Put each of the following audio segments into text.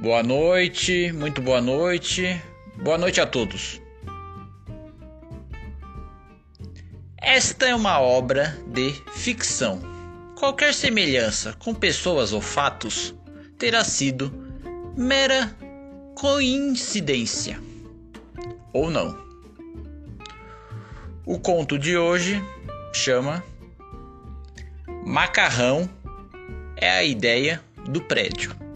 Boa noite, muito boa noite. Boa noite a todos. Esta é uma obra de ficção. Qualquer semelhança com pessoas ou fatos terá sido mera coincidência. Ou não. O conto de hoje chama Macarrão é a ideia do prédio.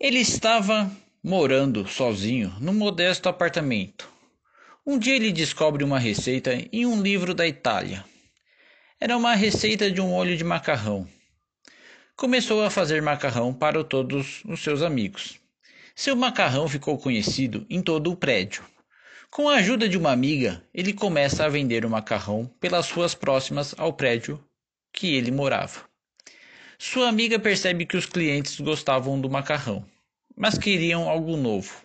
Ele estava morando sozinho num modesto apartamento. Um dia ele descobre uma receita em um livro da Itália. Era uma receita de um molho de macarrão. Começou a fazer macarrão para todos os seus amigos. Seu macarrão ficou conhecido em todo o prédio. Com a ajuda de uma amiga, ele começa a vender o macarrão pelas ruas próximas ao prédio que ele morava. Sua amiga percebe que os clientes gostavam do macarrão mas queriam algo novo.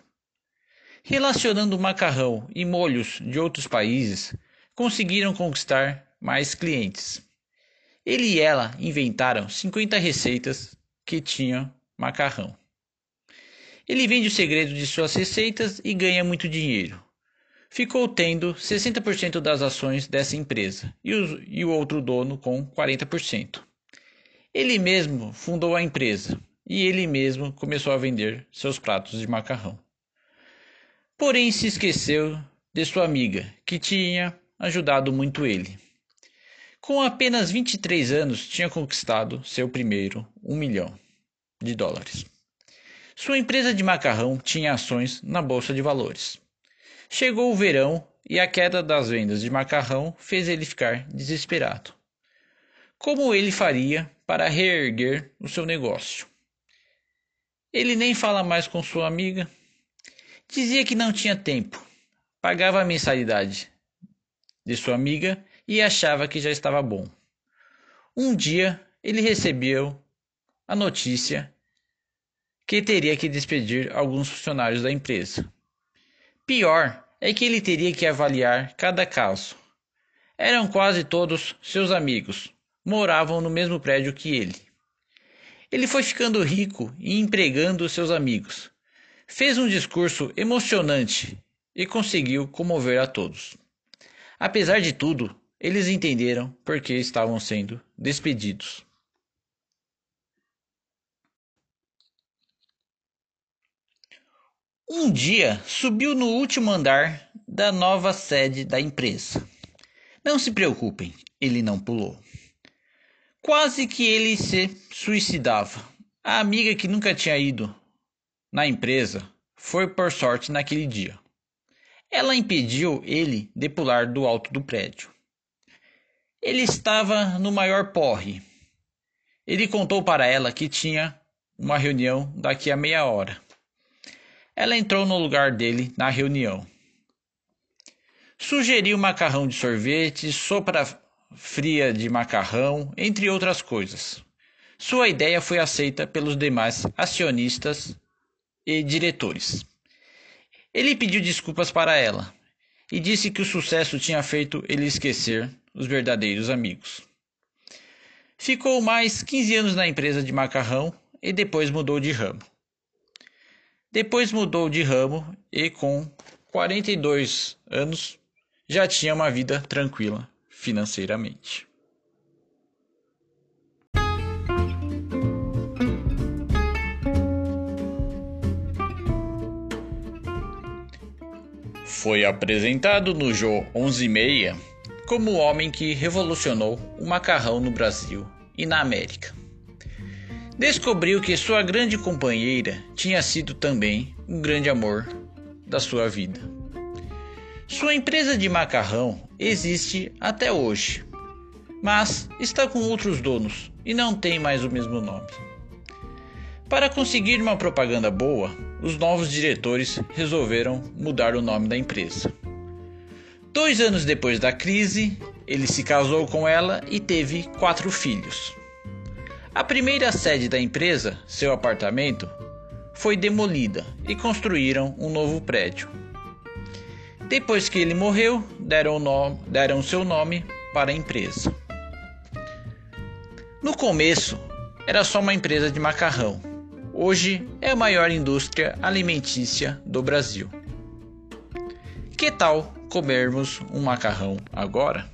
Relacionando macarrão e molhos de outros países, conseguiram conquistar mais clientes. Ele e ela inventaram 50 receitas que tinham macarrão. Ele vende o segredo de suas receitas e ganha muito dinheiro. Ficou tendo 60% das ações dessa empresa e o, e o outro dono com 40%. Ele mesmo fundou a empresa e ele mesmo começou a vender seus pratos de macarrão. Porém, se esqueceu de sua amiga, que tinha ajudado muito ele. Com apenas 23 anos, tinha conquistado seu primeiro um milhão de dólares. Sua empresa de macarrão tinha ações na bolsa de valores. Chegou o verão e a queda das vendas de macarrão fez ele ficar desesperado. Como ele faria para reerguer o seu negócio? Ele nem fala mais com sua amiga. Dizia que não tinha tempo. Pagava a mensalidade de sua amiga e achava que já estava bom. Um dia ele recebeu a notícia que teria que despedir alguns funcionários da empresa. Pior é que ele teria que avaliar cada caso. Eram quase todos seus amigos, moravam no mesmo prédio que ele. Ele foi ficando rico e empregando seus amigos. Fez um discurso emocionante e conseguiu comover a todos. Apesar de tudo, eles entenderam por que estavam sendo despedidos. Um dia subiu no último andar da nova sede da empresa. Não se preocupem, ele não pulou. Quase que ele se suicidava. A amiga que nunca tinha ido na empresa foi por sorte naquele dia. Ela impediu ele de pular do alto do prédio. Ele estava no maior porre. Ele contou para ela que tinha uma reunião daqui a meia hora. Ela entrou no lugar dele na reunião. Sugeriu macarrão de sorvete, sopa fria de macarrão, entre outras coisas. Sua ideia foi aceita pelos demais acionistas e diretores. Ele pediu desculpas para ela e disse que o sucesso tinha feito ele esquecer os verdadeiros amigos. Ficou mais 15 anos na empresa de macarrão e depois mudou de ramo. Depois mudou de ramo e com 42 anos já tinha uma vida tranquila financeiramente. Foi apresentado no Jô 11:30 como o homem que revolucionou o macarrão no Brasil e na América. Descobriu que sua grande companheira tinha sido também um grande amor da sua vida. Sua empresa de macarrão existe até hoje, mas está com outros donos e não tem mais o mesmo nome. Para conseguir uma propaganda boa, os novos diretores resolveram mudar o nome da empresa. Dois anos depois da crise, ele se casou com ela e teve quatro filhos. A primeira sede da empresa, seu apartamento, foi demolida e construíram um novo prédio. Depois que ele morreu, deram, nome, deram seu nome para a empresa. No começo, era só uma empresa de macarrão. Hoje é a maior indústria alimentícia do Brasil. Que tal comermos um macarrão agora?